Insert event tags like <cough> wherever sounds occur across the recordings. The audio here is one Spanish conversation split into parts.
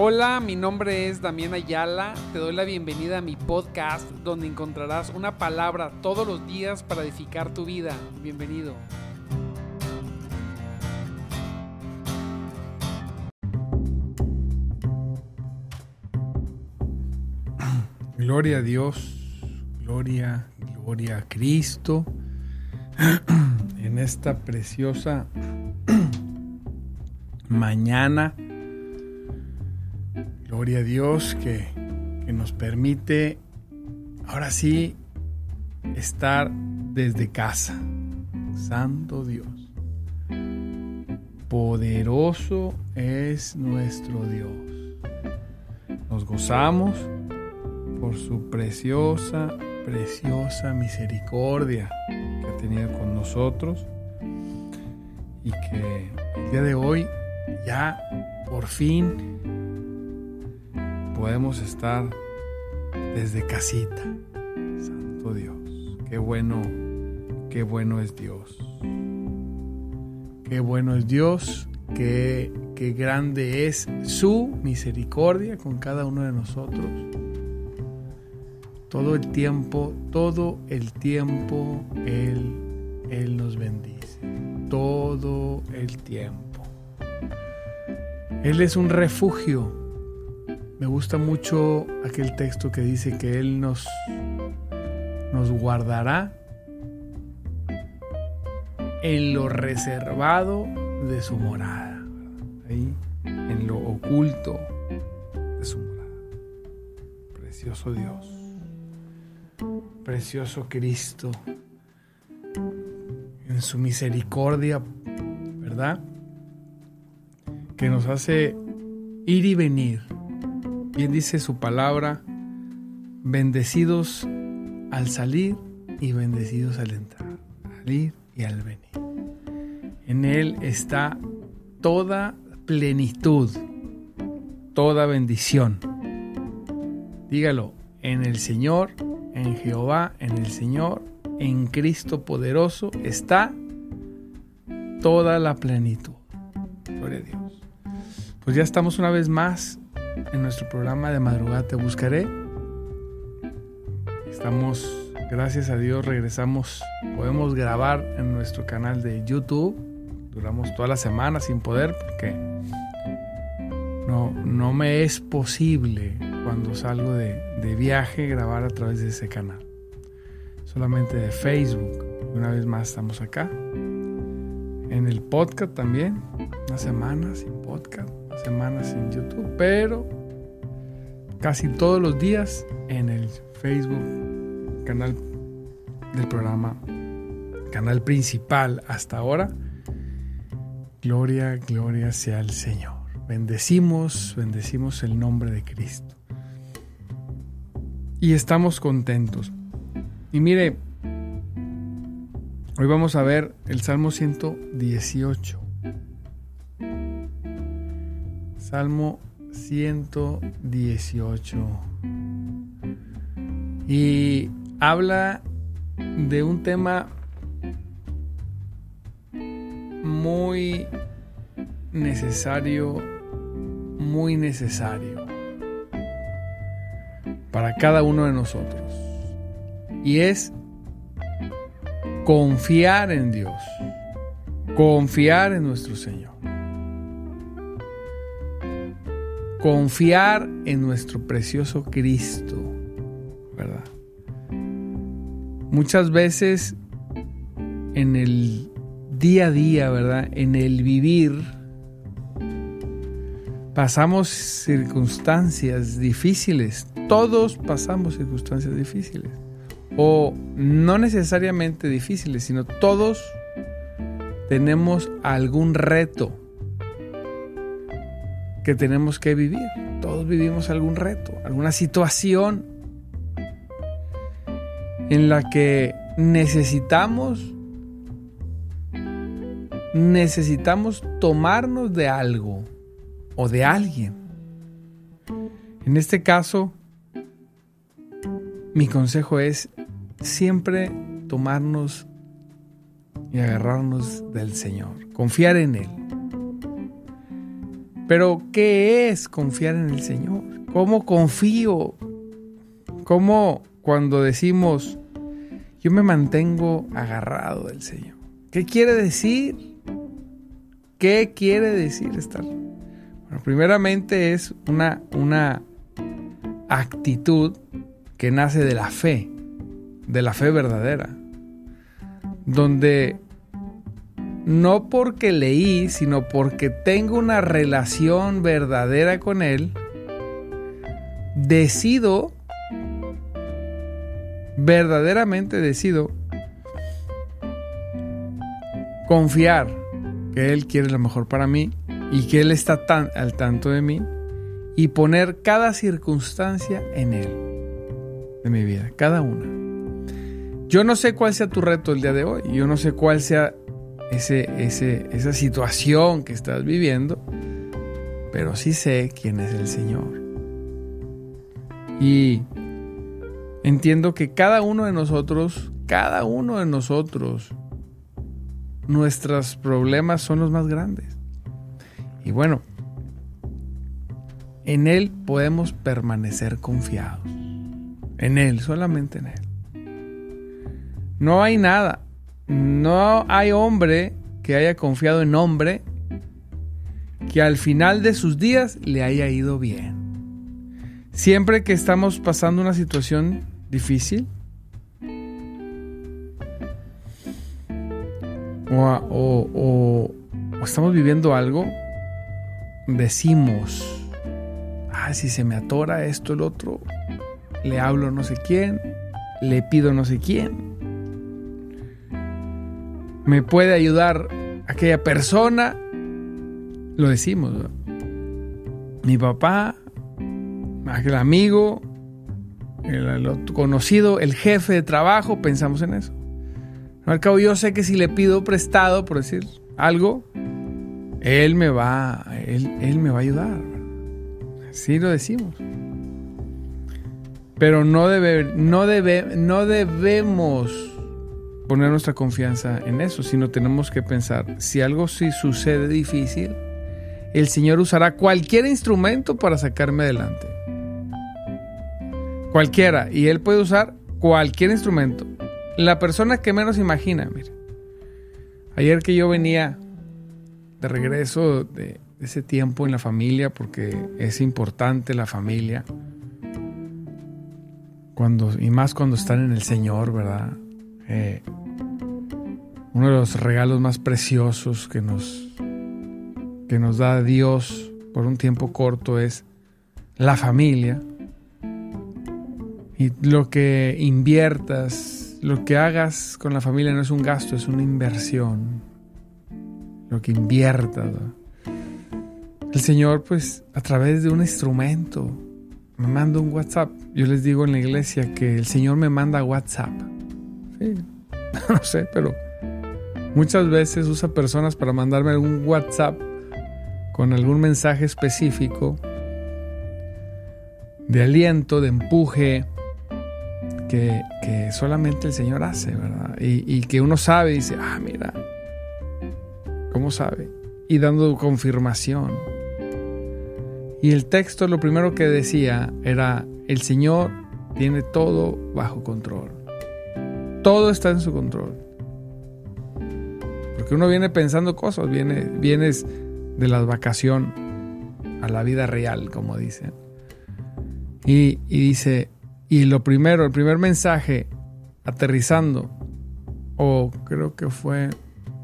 Hola, mi nombre es Damián Ayala. Te doy la bienvenida a mi podcast donde encontrarás una palabra todos los días para edificar tu vida. Bienvenido. Gloria a Dios, gloria, gloria a Cristo <clears throat> en esta preciosa <clears throat> mañana Gloria a Dios que, nos permite ahora sí estar desde casa. Santo Dios. Poderoso es nuestro Dios. Nos gozamos por su preciosa, preciosa misericordia que ha tenido con nosotros y que el día de hoy ya por fin podemos estar desde casita. Santo Dios, qué bueno, qué bueno es Dios. Qué bueno es Dios, qué, qué grande es su misericordia con cada uno de nosotros. Todo el tiempo, todo el tiempo Él, Él nos bendice. Todo el tiempo. Él es un refugio me gusta mucho aquel texto que dice que Él nos, nos guardará en lo reservado de su morada, ahí, en lo oculto de su morada. Precioso Dios, precioso Cristo, en su misericordia, ¿verdad? Que nos hace ir y venir Bien dice su palabra, bendecidos al salir y bendecidos al entrar, al ir y al venir. En Él está toda plenitud, toda bendición. Dígalo, en el Señor, en Jehová, en el Señor, en Cristo poderoso está toda la plenitud. Gloria a Dios. Pues ya estamos una vez más en nuestro programa de madrugada Te Buscaré. Estamos, gracias a Dios, regresamos, podemos grabar en nuestro canal de YouTube. Duramos toda la semana sin poder porque no, no me es posible cuando salgo de, de viaje grabar a través de ese canal. Solamente de Facebook. Una vez más estamos acá. En el podcast también. Una semana sin podcast semanas en YouTube, pero casi todos los días en el Facebook, canal del programa, canal principal hasta ahora. Gloria, gloria sea al Señor. Bendecimos, bendecimos el nombre de Cristo. Y estamos contentos. Y mire, hoy vamos a ver el Salmo 118. Salmo 118. Y habla de un tema muy necesario, muy necesario para cada uno de nosotros. Y es confiar en Dios, confiar en nuestro Señor. Confiar en nuestro precioso Cristo, ¿verdad? Muchas veces en el día a día, ¿verdad? En el vivir, pasamos circunstancias difíciles. Todos pasamos circunstancias difíciles. O no necesariamente difíciles, sino todos tenemos algún reto que tenemos que vivir. Todos vivimos algún reto, alguna situación en la que necesitamos necesitamos tomarnos de algo o de alguien. En este caso, mi consejo es siempre tomarnos y agarrarnos del Señor, confiar en Él. Pero, ¿qué es confiar en el Señor? ¿Cómo confío? ¿Cómo cuando decimos, yo me mantengo agarrado del Señor? ¿Qué quiere decir? ¿Qué quiere decir estar? Bueno, primeramente es una, una actitud que nace de la fe, de la fe verdadera, donde no porque leí, sino porque tengo una relación verdadera con Él, decido, verdaderamente decido, confiar que Él quiere lo mejor para mí y que Él está tan al tanto de mí y poner cada circunstancia en Él, de mi vida, cada una. Yo no sé cuál sea tu reto el día de hoy, yo no sé cuál sea ese, esa situación que estás viviendo, pero sí sé quién es el Señor. Y entiendo que cada uno de nosotros, cada uno de nosotros, nuestros problemas son los más grandes. Y bueno, en Él podemos permanecer confiados. En Él, solamente en Él. No hay nada no hay hombre que haya confiado en hombre que al final de sus días le haya ido bien. Siempre que estamos pasando una situación difícil o, estamos viviendo algo, decimos, ah, si se me atora esto, el otro, le hablo no sé quién, le pido no sé quién me puede ayudar aquella persona, lo decimos. Mi papá, aquel amigo, el, conocido, el jefe de trabajo, pensamos en eso. Al cabo, yo sé que si le pido prestado, por decir algo, él me va, él, él me va a ayudar. Así lo decimos. Pero no, debe, no, debe, no debemos poner nuestra confianza en eso, sino tenemos que pensar, si algo sí sucede difícil, el Señor usará cualquier instrumento para sacarme adelante. Cualquiera. Y Él puede usar cualquier instrumento. La persona que menos imagina, mire. Ayer que yo venía de regreso de ese tiempo en la familia, porque es importante la familia. Cuando, y más cuando están en el Señor, ¿verdad? Eh, uno de los regalos más preciosos que nos, que nos da Dios por un tiempo corto es la familia. Y lo que inviertas, lo que hagas con la familia no es un gasto, es una inversión. Lo que inviertas. El Señor, pues, a través de un instrumento, me manda un WhatsApp. Yo les digo en la iglesia que el Señor me manda WhatsApp. <laughs> No sé, pero muchas veces usa personas para mandarme algún WhatsApp con algún mensaje específico de aliento, de empuje, que, solamente el Señor hace, ¿verdad? Y, y, que uno sabe y dice, ah, mira, ¿cómo sabe? Y dando confirmación. Y el texto lo primero que decía era, el Señor tiene todo bajo control. Todo está en su control. Porque uno viene pensando cosas, viene, vienes de la vacación a la vida real, como dicen. Y, y dice, y lo primero, el primer mensaje aterrizando, o creo que fue,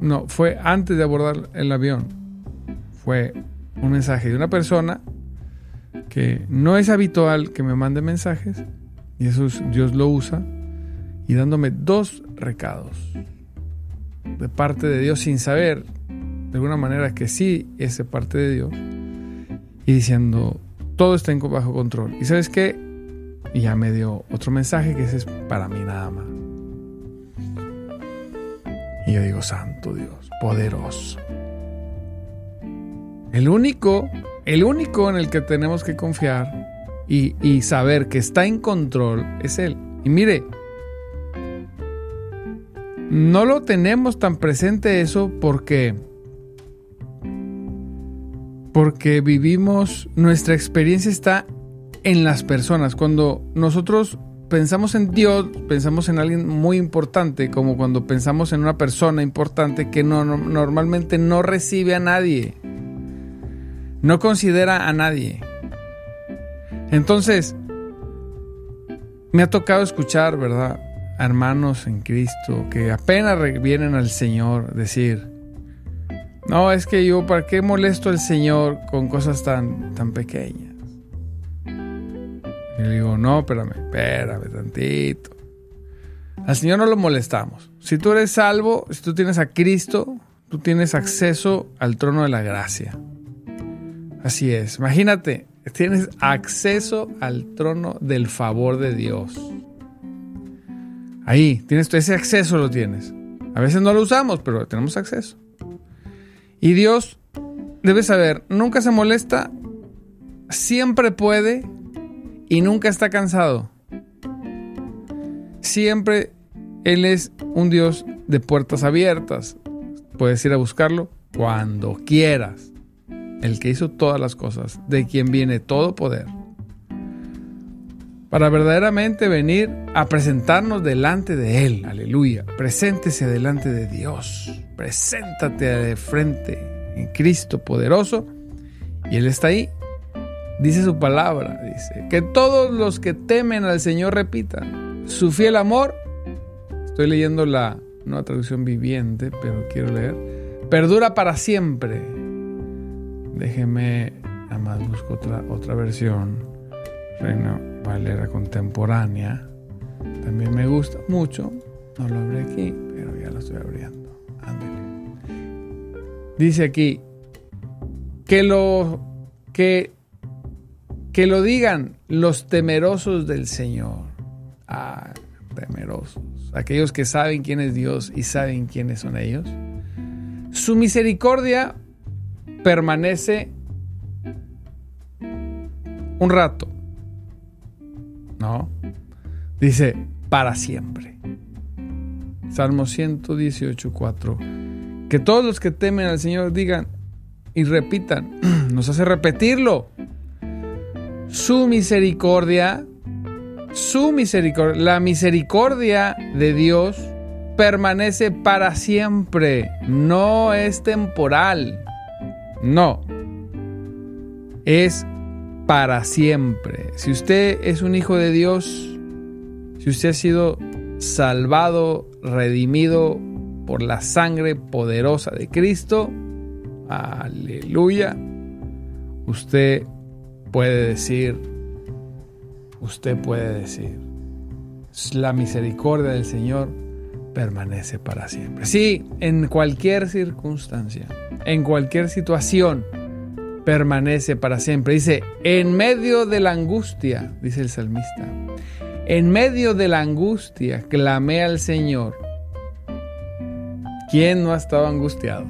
no, fue antes de abordar el avión, fue un mensaje de una persona que no es habitual que me mande mensajes, y eso Dios lo usa, y dándome dos recados de parte de Dios sin saber de alguna manera que sí es parte de Dios y diciendo todo está bajo control. ¿Y sabes qué? Y ya me dio otro mensaje que ese es para mí nada más. Y yo digo, Santo Dios, poderoso. El único, el único en el que tenemos que confiar y, y saber que está en control es Él. Y mire, no lo tenemos tan presente eso porque Porque vivimos, nuestra experiencia está en las personas. Cuando nosotros pensamos en Dios, pensamos en alguien muy importante, como cuando pensamos en una persona importante que no, normalmente no recibe a nadie, no considera a nadie. Entonces, me ha tocado escuchar, ¿verdad? Hermanos en Cristo que apenas vienen al Señor decir, no, es que yo, ¿para qué molesto al Señor con cosas tan, tan pequeñas? Y le digo, no, espérame, espérame tantito. Al Señor no lo molestamos. Si tú eres salvo, si tú tienes a Cristo, tú tienes acceso al trono de la gracia. Así es. Imagínate, tienes acceso al trono del favor de Dios. Ahí, tienes ese acceso lo tienes. A veces no lo usamos, pero tenemos acceso. Y Dios, debe saber, nunca se molesta, siempre puede y nunca está cansado. Siempre Él es un Dios de puertas abiertas. Puedes ir a buscarlo cuando quieras. El que hizo todas las cosas, de quien viene todo poder para verdaderamente venir a presentarnos delante de Él. Aleluya. Preséntese delante de Dios. Preséntate de frente en Cristo poderoso. Y Él está ahí. Dice su palabra. Dice que todos los que temen al Señor repitan. Su fiel amor. Estoy leyendo la nueva traducción viviente, pero quiero leer. Perdura para siempre. Déjeme, además busco otra, otra versión. Valera contemporánea. También me gusta mucho. No lo abrí aquí, pero ya lo estoy abriendo. Ándale. Dice aquí que lo que que lo digan los temerosos del Señor. Ah, temerosos. Aquellos que saben quién es Dios y saben quiénes son ellos. Su misericordia permanece un rato no. Dice, para siempre. Salmo 118, 4. Que todos los que temen al Señor digan y repitan, <clears throat> nos hace repetirlo. Su misericordia, su misericordia, la misericordia de Dios permanece para siempre, no es temporal, no, es para siempre. Si usted es un hijo de Dios, si usted ha sido salvado, redimido por la sangre poderosa de Cristo, aleluya, usted puede decir, usted puede decir, la misericordia del Señor permanece para siempre. Sí, en cualquier circunstancia, en cualquier situación, permanece para siempre. Dice, en medio de la angustia, dice el salmista, en medio de la angustia clamé al Señor. ¿Quién no ha estado angustiado?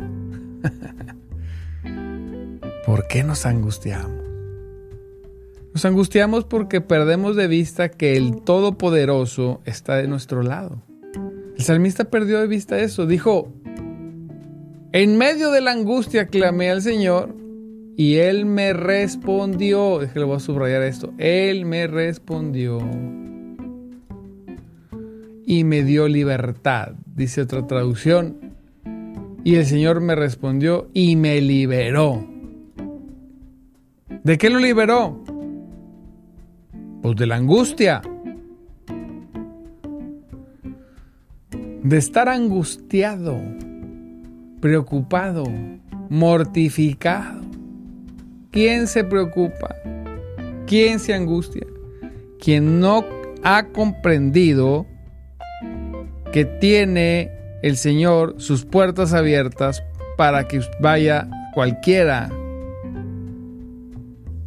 <laughs> ¿Por qué nos angustiamos? Nos angustiamos porque perdemos de vista que el Todopoderoso está de nuestro lado. El salmista perdió de vista eso. Dijo, en medio de la angustia clamé al Señor y él me respondió, es que le voy a subrayar esto, él me respondió y me dio libertad, dice otra traducción. Y el Señor me respondió y me liberó. ¿De qué lo liberó? Pues de la angustia. De estar angustiado, preocupado, mortificado ¿Quién se preocupa? ¿Quién se angustia? Quien no ha comprendido que tiene el Señor sus puertas abiertas para que vaya cualquiera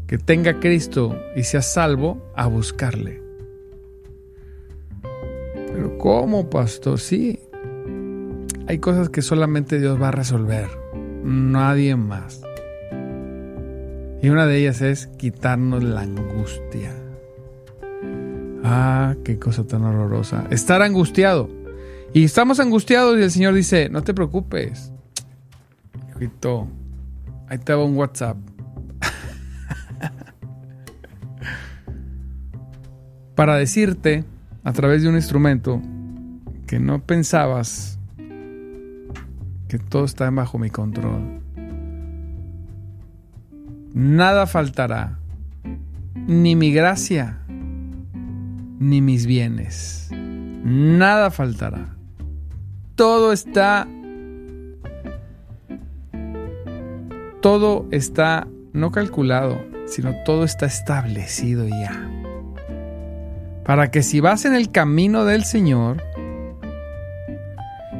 que tenga Cristo y sea salvo a buscarle. Pero ¿cómo, pastor? Sí, hay cosas que solamente Dios va a resolver, nadie más. Y una de ellas es quitarnos la angustia. Ah, qué cosa tan horrorosa. Estar angustiado. Y estamos angustiados y el Señor dice, no te preocupes. Hijito, ahí te va un WhatsApp. <laughs> Para decirte, a través de un instrumento, que no pensabas que todo está bajo mi control. Nada faltará, ni mi gracia, ni mis bienes. Nada faltará. Todo está todo está no calculado, sino todo está establecido ya. Para que si vas en el camino del Señor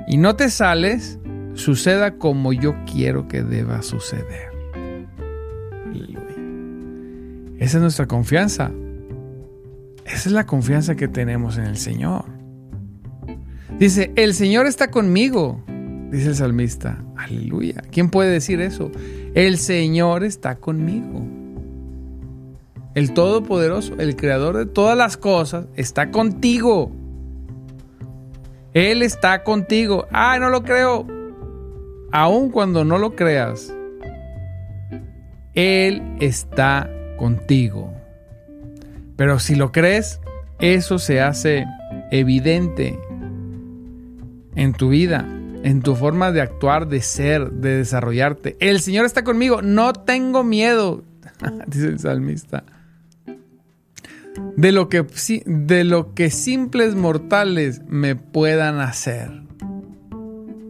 y no te sales, suceda como yo quiero que deba suceder. Esa es nuestra confianza. Esa es la confianza que tenemos en el Señor. Dice, el Señor está conmigo, dice el salmista. Aleluya. ¿Quién puede decir eso? El Señor está conmigo. El Todopoderoso, el Creador de todas las cosas, está contigo. Él está contigo. Ah, no lo creo. Aun cuando no lo creas, Él está contigo. Pero si lo crees, eso se hace evidente en tu vida en tu forma de actuar, de ser, de desarrollarte. El Señor está conmigo, no tengo miedo, <laughs> dice el salmista. De lo, que, de lo que simples mortales me puedan hacer.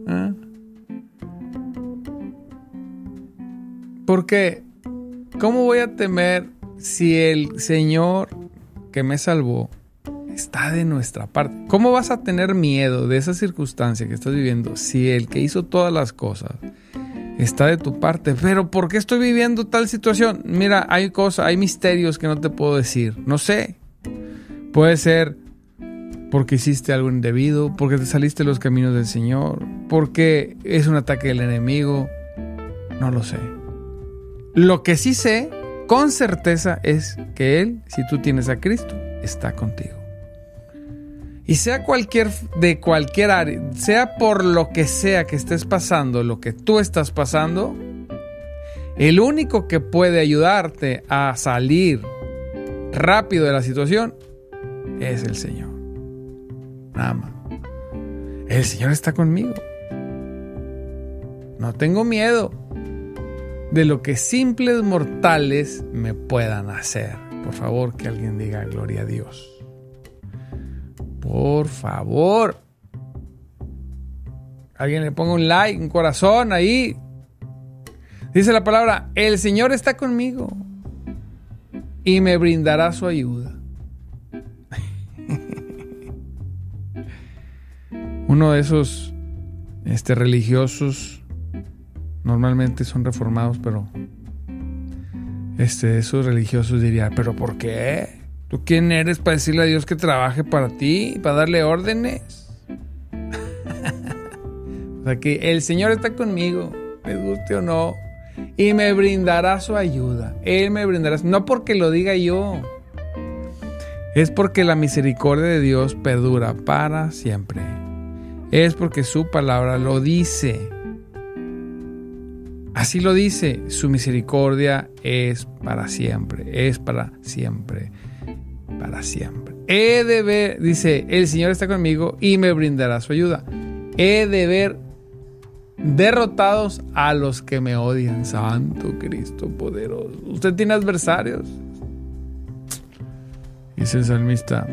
¿Ah? Porque, ¿cómo voy a temer si el Señor que me salvó está de nuestra parte. ¿Cómo vas a tener miedo de esa circunstancia que estás viviendo si el que hizo todas las cosas está de tu parte? Pero ¿por qué estoy viviendo tal situación? Mira, hay cosas, hay misterios que no te puedo decir. No sé. Puede ser porque hiciste algo indebido, porque te saliste de los caminos del Señor, porque es un ataque del enemigo. No lo sé. Lo que sí sé con certeza es que Él, si tú tienes a Cristo, está contigo. Y sea cualquier, de cualquier área, sea por lo que sea que estés pasando, lo que tú estás pasando, el único que puede ayudarte a salir rápido de la situación es el Señor. Nada más. El Señor está conmigo. No tengo miedo de lo que simples mortales me puedan hacer. Por favor, que alguien diga gloria a Dios. Por favor. Alguien le ponga un like, un corazón ahí. Dice la palabra, el Señor está conmigo y me brindará su ayuda. <laughs> Uno de esos este, religiosos normalmente son reformados, pero este, esos religiosos dirían, ¿pero por qué? ¿Tú quién eres para decirle a Dios que trabaje para ti, para darle órdenes? <laughs> o sea que el Señor está conmigo, me guste o no, y me brindará su ayuda. Él me brindará, no porque lo diga yo, es porque la misericordia de Dios perdura para siempre. Es porque su palabra lo dice. Así lo dice, su misericordia es para siempre, es para siempre para siempre. He de ver, dice, el Señor está conmigo y me brindará su ayuda. He de ver derrotados a los que me odian. Santo Cristo poderoso. ¿Usted tiene adversarios? Dice el salmista.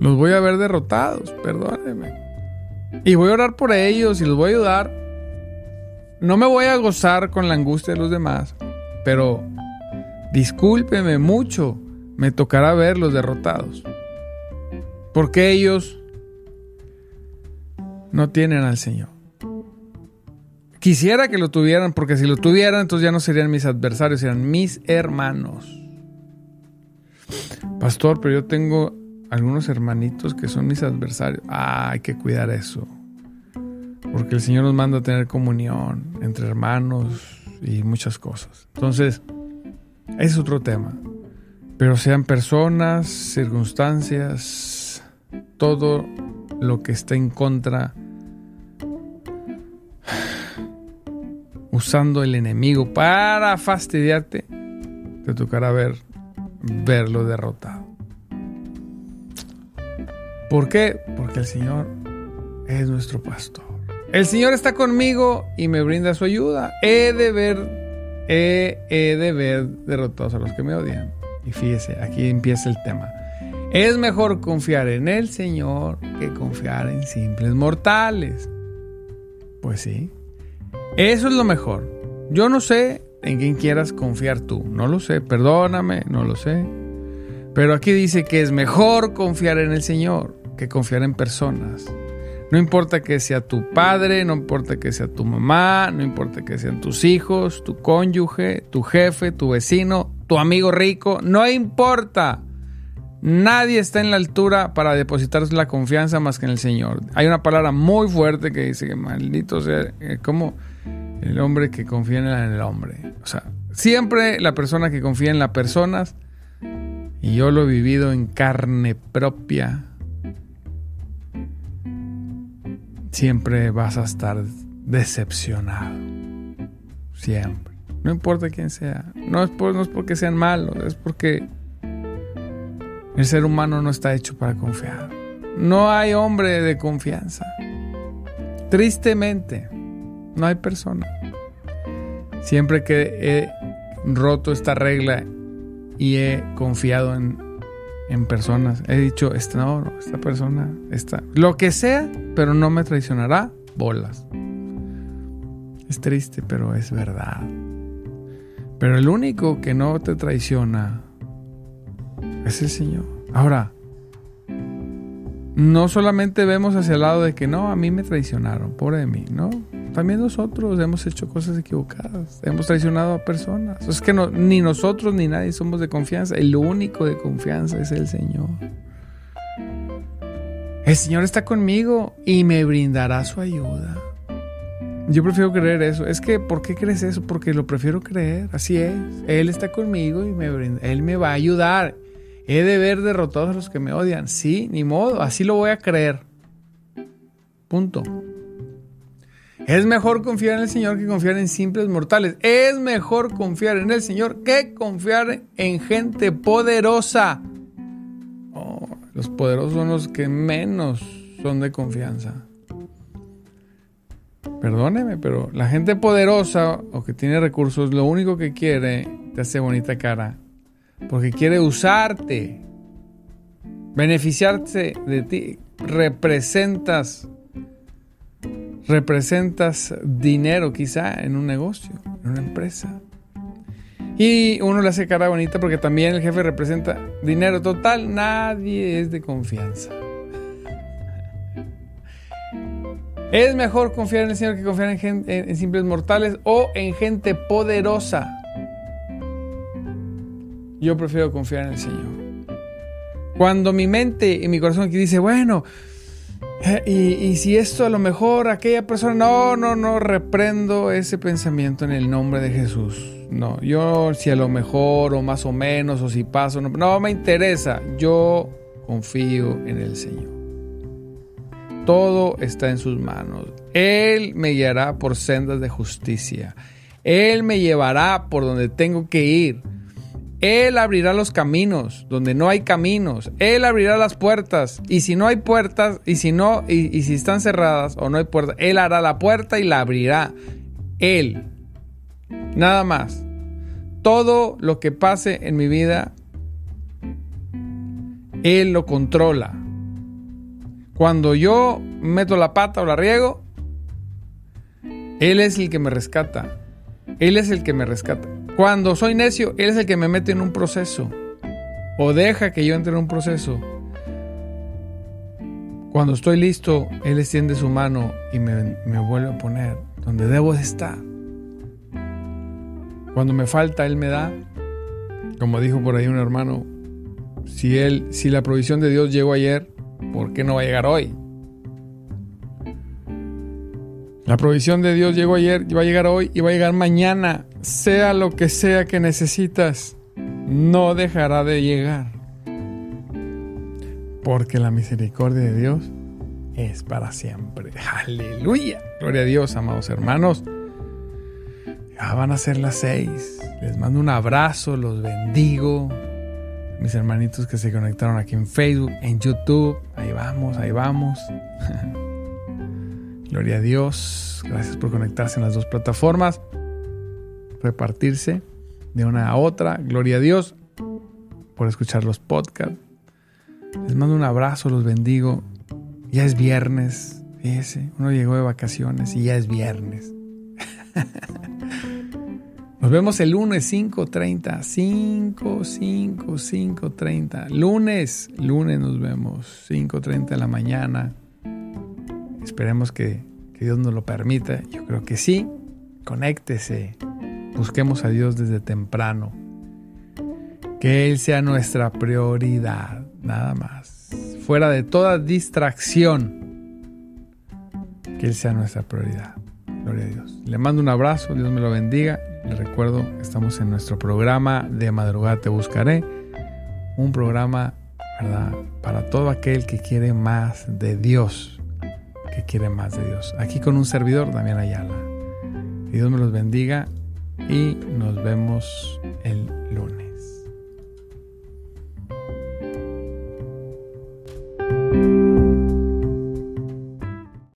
Los voy a ver derrotados, perdóneme. Y voy a orar por ellos y los voy a ayudar. No me voy a gozar con la angustia de los demás, pero discúlpeme mucho, me tocará verlos derrotados. Porque ellos no tienen al Señor. Quisiera que lo tuvieran, porque si lo tuvieran, entonces ya no serían mis adversarios, serían mis hermanos. Pastor, pero yo tengo algunos hermanitos que son mis adversarios. Ah, hay que cuidar eso. Porque el Señor nos manda a tener comunión entre hermanos y muchas cosas. Entonces, es otro tema. Pero sean personas, circunstancias, todo lo que está en contra, usando el enemigo para fastidiarte, te tocará ver verlo derrotado. ¿Por qué? Porque el Señor es nuestro pastor. El Señor está conmigo y me brinda su ayuda. He de ver, he, he de ver derrotados a los que me odian. Y fíjese, aquí empieza el tema. Es mejor confiar en el Señor que confiar en simples mortales. Pues sí, eso es lo mejor. Yo no sé en quién quieras confiar tú, no lo sé, perdóname, no lo sé. Pero aquí dice que es mejor confiar en el Señor que confiar en personas. No importa que sea tu padre, no importa que sea tu mamá, no importa que sean tus hijos, tu cónyuge, tu jefe, tu vecino, tu amigo rico, no importa. Nadie está en la altura para depositar la confianza más que en el Señor. Hay una palabra muy fuerte que dice que maldito sea, eh, como el hombre que confía en el hombre. O sea, siempre la persona que confía en las personas, y yo lo he vivido en carne propia, siempre vas a estar decepcionado. Siempre. No importa quién sea. No es, no es porque sean malos, es porque el ser humano no está hecho para confiar. No hay hombre de confianza. Tristemente, no hay persona. Siempre que he roto esta regla y he confiado en en personas. He dicho, esta, no, esta persona, esta, lo que sea, pero no me traicionará, bolas. Es triste, pero es verdad. Pero el único que no te traiciona es el Señor. Ahora, no solamente vemos hacia el lado de que no, a mí me traicionaron, pobre de mí, no. También nosotros hemos hecho cosas equivocadas, hemos traicionado a personas. Es que ni nosotros ni nadie somos de confianza. El único de confianza es el Señor. El Señor está conmigo y me brindará su ayuda. Yo prefiero creer eso. Es que, ¿por qué crees eso? Porque lo prefiero creer. Así es. Él está conmigo y me. Él me va a ayudar. He de ver derrotados a los que me odian. Sí, ni modo. Así lo voy a creer. Punto. Es mejor confiar en el Señor que confiar en simples mortales. Es mejor confiar en el Señor que confiar en gente poderosa. Oh, los poderosos son los que menos son de confianza. Perdóneme, pero la gente poderosa o que tiene recursos, lo único que quiere, te hace bonita cara. Porque quiere usarte, beneficiarse de ti. Representas representas dinero quizá en un negocio, en una empresa. Y uno le hace cara bonita porque también el jefe representa dinero total. Nadie es de confianza. Es mejor confiar en el Señor que confiar en, en simples mortales o en gente poderosa. Yo prefiero confiar en el Señor. Cuando mi mente y mi corazón aquí dice, bueno, <laughs> y, si esto a lo mejor aquella persona, no, no, no, reprendo ese pensamiento en el nombre de Jesús. No, yo si a lo mejor o más o menos o si paso, no, no me interesa. Yo confío en el Señor. Todo está en sus manos. Él me guiará por sendas de justicia. Él me llevará por donde tengo que ir. Él abrirá los caminos donde no hay caminos. Él abrirá las puertas. Y si no hay puertas, y si no, y, si están cerradas o no hay puertas, Él hará la puerta y la abrirá. Él. Nada más. Todo lo que pase en mi vida, Él lo controla. Cuando yo meto la pata o la riego, Él es el que me rescata. Él es el que me rescata. Cuando soy necio, Él es el que me mete en un proceso. O deja que yo entre en un proceso. Cuando estoy listo, Él extiende su mano y me, vuelve a poner donde debo de estar. Cuando me falta, Él me da. Como dijo por ahí un hermano, si, él, si la provisión de Dios llegó ayer, ¿por qué no va a llegar hoy? La provisión de Dios llegó ayer, va a llegar hoy y va a llegar mañana. Sea lo que sea que necesitas, no dejará de llegar. Porque la misericordia de Dios es para siempre. Aleluya. Gloria a Dios, amados hermanos. Ya van a ser las seis. Les mando un abrazo, los bendigo. mis hermanitos que se conectaron aquí en Facebook, en YouTube. Ahí vamos, ahí vamos. <laughs> Gloria a Dios. Gracias por conectarse en las dos plataformas. Repartirse de una a otra. Gloria a Dios por escuchar los podcasts. Les mando un abrazo, los bendigo. Ya es viernes. Fíjese, uno llegó de vacaciones y ya es viernes. <laughs> Nos vemos el lunes 5.30. 5, 5, 5.30. Lunes, lunes nos vemos. 5.30 de la mañana. Esperemos que, que Dios nos lo permita. Yo creo que sí. Conéctese. Busquemos a Dios desde temprano. Que Él sea nuestra prioridad. Nada más. Fuera de toda distracción. Que Él sea nuestra prioridad. Gloria a Dios. Le mando un abrazo. Dios me lo bendiga. Les recuerdo, estamos en nuestro programa de madrugada te buscaré. Un programa, ¿verdad? Para todo aquel que quiere más de Dios. Que quiere más de Dios. Aquí con un servidor, Damián Ayala. Que Dios me los bendiga y nos vemos el lunes.